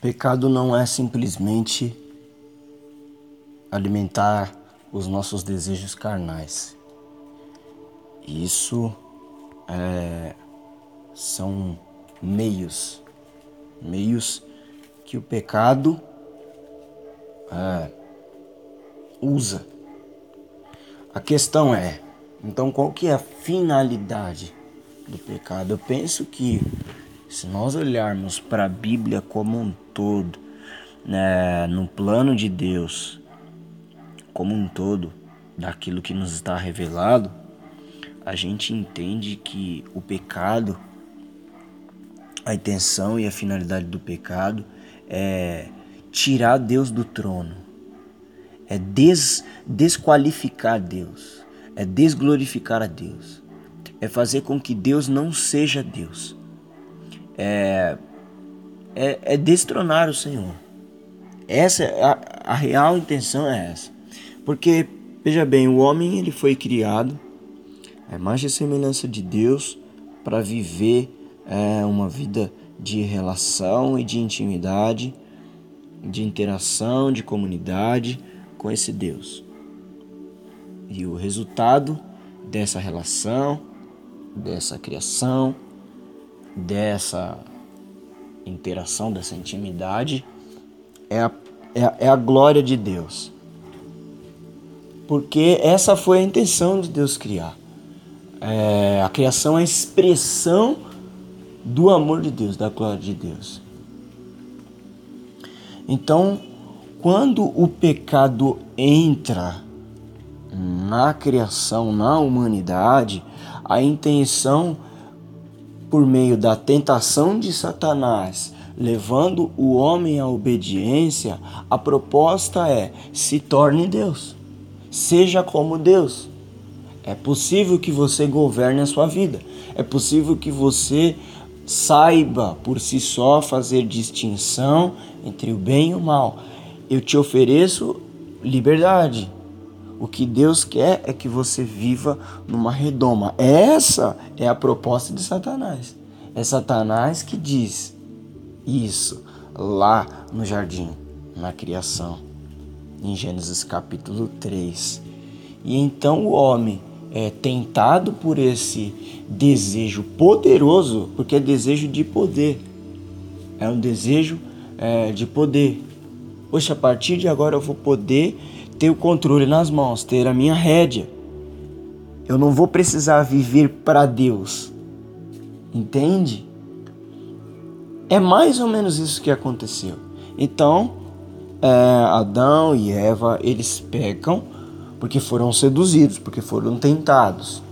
Pecado não é simplesmente alimentar os nossos desejos carnais. Isso é, são meios, meios que o pecado é, usa. A questão é, então qual que é a finalidade do pecado? Eu penso que se nós olharmos para a Bíblia como um todo, né, no plano de Deus, como um todo, daquilo que nos está revelado, a gente entende que o pecado, a intenção e a finalidade do pecado é tirar Deus do trono, é des, desqualificar Deus, é desglorificar a Deus, é fazer com que Deus não seja Deus, é, é, é destronar o Senhor. Essa é a, a real intenção é essa. Porque, veja bem, o homem ele foi criado é mais de semelhança de Deus para viver é, uma vida de relação e de intimidade, de interação, de comunidade com esse Deus. E o resultado dessa relação, dessa criação, dessa interação, dessa intimidade, é a, é é a glória de Deus. Porque essa foi a intenção de Deus criar. É, a criação é a expressão do amor de Deus, da glória de Deus. Então, quando o pecado entra na criação, na humanidade, a intenção por meio da tentação de Satanás, levando o homem à obediência, a proposta é: se torne Deus. Seja como Deus. É possível que você governe a sua vida. É possível que você saiba por si só fazer distinção entre o bem e o mal. Eu te ofereço liberdade. O que Deus quer é que você viva numa redoma. Essa é a proposta de Satanás. É Satanás que diz isso lá no jardim, na criação em Gênesis capítulo 3. E então o homem é tentado por esse desejo poderoso, porque é desejo de poder, é um desejo é, de poder. Poxa, a partir de agora eu vou poder ter o controle nas mãos, ter a minha rédea. Eu não vou precisar viver para Deus. Entende? É mais ou menos isso que aconteceu. Então, é, Adão e Eva, eles pecam porque foram seduzidos, porque foram tentados.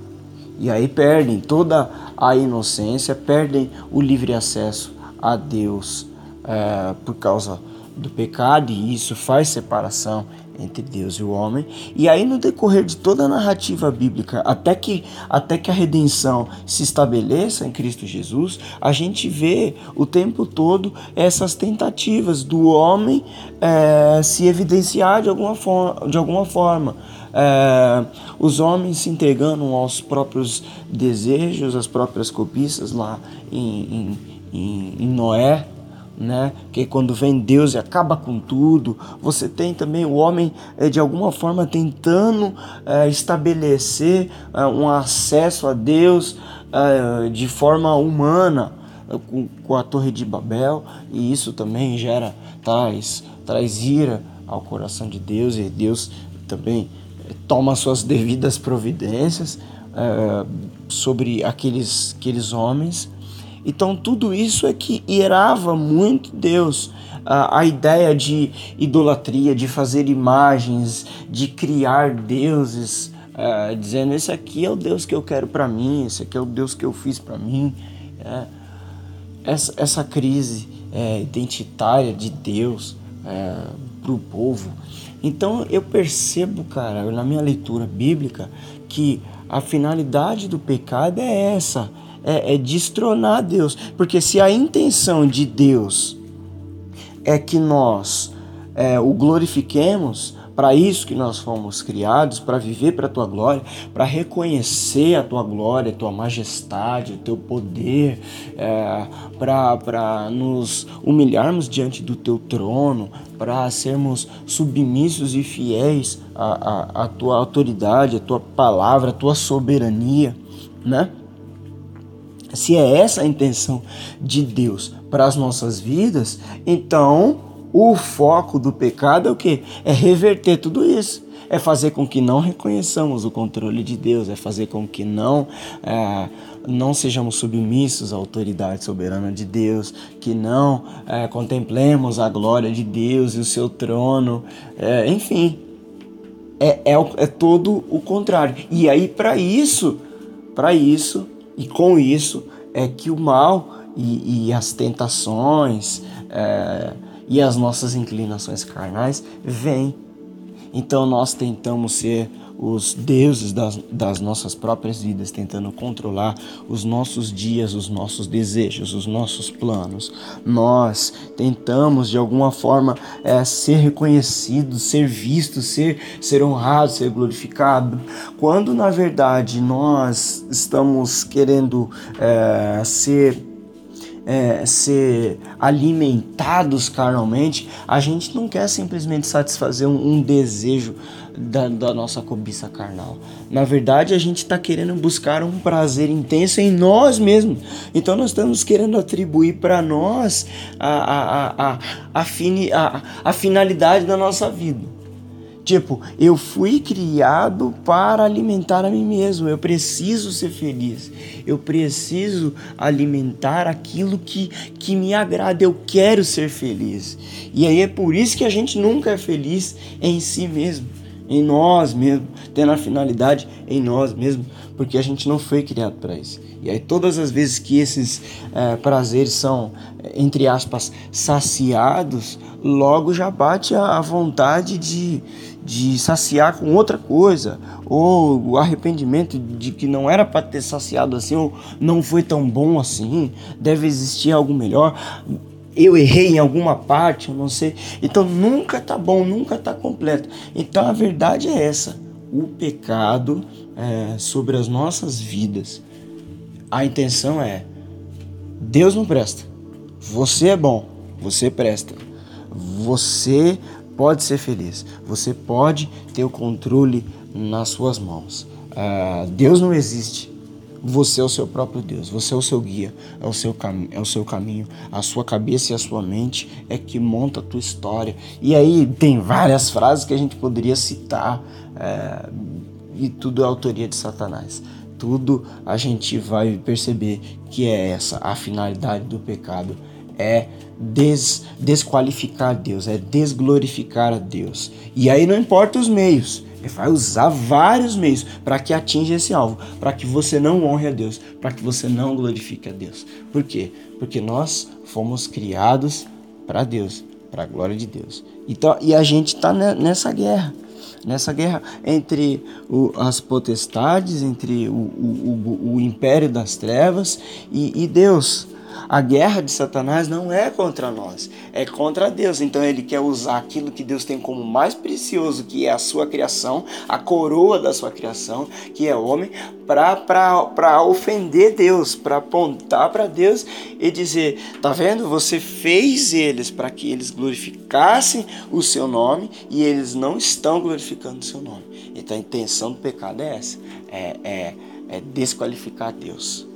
E aí perdem toda a inocência, perdem o livre acesso a Deus é, por causa do pecado, e isso faz separação entre Deus e o homem. E aí no decorrer de toda a narrativa bíblica, até que até que a redenção se estabeleça em Cristo Jesus, a gente vê o tempo todo essas tentativas do homem é, se evidenciar de alguma forma, de alguma forma. É, os homens se entregando aos próprios desejos, às próprias cobiças lá em, em, em Noé, né? Que quando vem Deus e acaba com tudo, você tem também o homem é, de alguma forma tentando é, estabelecer é, um acesso a Deus de forma humana com, com, a Torre de Babel. E isso também gera traz traz ira ao coração de Deus. E Deus também toma suas devidas providências sobre aqueles aqueles homens então tudo isso é que irava muito Deus. A, ideia de idolatria, de fazer imagens, de criar deuses, uh, dizendo esse aqui é o Deus que eu quero para mim, esse aqui é o Deus que eu fiz para mim. É, essa, essa crise é, identitária de Deus é, para o povo. Então eu percebo, cara, na minha leitura bíblica, que a finalidade do pecado é essa é, é destronar Deus. Porque se a intenção de Deus é que nós é, o glorifiquemos, para isso que nós fomos criados, para viver para a tua glória, para reconhecer a tua glória, a tua majestade, o teu poder, é, para nos humilharmos diante do teu trono, para sermos submissos e fiéis à, à, à tua autoridade, à tua palavra, à tua soberania, né? Se é essa a intenção de Deus para as nossas vidas, então o foco do pecado é o que? É reverter tudo isso. É fazer com que não reconheçamos o controle de Deus, é fazer com que não, é, não sejamos submissos à autoridade soberana de Deus, que não é, contemplemos a glória de Deus e o seu trono, é, enfim, é, é, é todo o contrário. E aí, para isso, para isso e com isso, é que o mal e, e as tentações, é, e as nossas inclinações carnais vêm. Então nós tentamos ser os deuses das, das, nossas próprias vidas, tentando controlar os nossos dias, os nossos desejos, os nossos planos. Nós tentamos de alguma forma é, ser reconhecidos, ser vistos, ser, ser honrado, ser glorificado, quando na verdade nós estamos querendo é, ser é, ser alimentados carnalmente, a gente não quer simplesmente satisfazer um, um desejo da, da, nossa cobiça carnal. Na verdade, a gente está querendo buscar um prazer intenso em nós mesmos. Então, nós estamos querendo atribuir para nós a, a, a, a, a, fini, a, a finalidade da nossa vida. Tipo, eu fui criado para alimentar a mim mesmo. Eu preciso ser feliz. Eu preciso alimentar aquilo que, que me agrada. Eu quero ser feliz. E aí é por isso que a gente nunca é feliz em si mesmo, em nós mesmos, tendo a finalidade em nós mesmos, porque a gente não foi criado para isso. E aí todas as vezes que esses é, prazeres são, entre aspas, saciados, logo já bate a vontade de de saciar com outra coisa, ou o arrependimento de que não era para ter saciado assim, ou não foi tão bom assim, deve existir algo melhor. Eu errei em alguma parte, eu não sei. Então nunca tá bom, nunca tá completo. Então a verdade é essa: o pecado é, sobre as nossas vidas. A intenção é: Deus não presta, você é bom, você presta, você pode ser feliz, você pode ter o controle nas suas mãos. Uh, Deus não existe. Você é o seu próprio Deus, você é o seu guia, é o seu, cam é o seu caminho, a sua cabeça e a sua mente é que monta a tua história. E aí tem várias frases que a gente poderia citar, é, e tudo é autoria de Satanás. Tudo a gente vai perceber que é essa a finalidade do pecado é des, desqualificar Deus, é desglorificar a Deus. E aí não importa os meios, ele vai usar vários meios para que atinja esse alvo, para que você não honre a Deus, para que você não glorifique a Deus. Por quê? Porque nós fomos criados para Deus, para a glória de Deus. Então, e a gente está nessa guerra nessa guerra entre o, as potestades, entre o, o, o, império das trevas e, e Deus. A guerra de Satanás não é contra nós, é contra Deus. Então ele quer usar aquilo que Deus tem como mais precioso, que é a sua criação, a coroa da sua criação, que é o homem, para ofender Deus, para apontar para Deus e dizer: tá vendo? Você fez eles para que eles glorificassem o seu nome e eles não estão glorificando o seu nome. Então a intenção do pecado é essa: é, é, é desqualificar Deus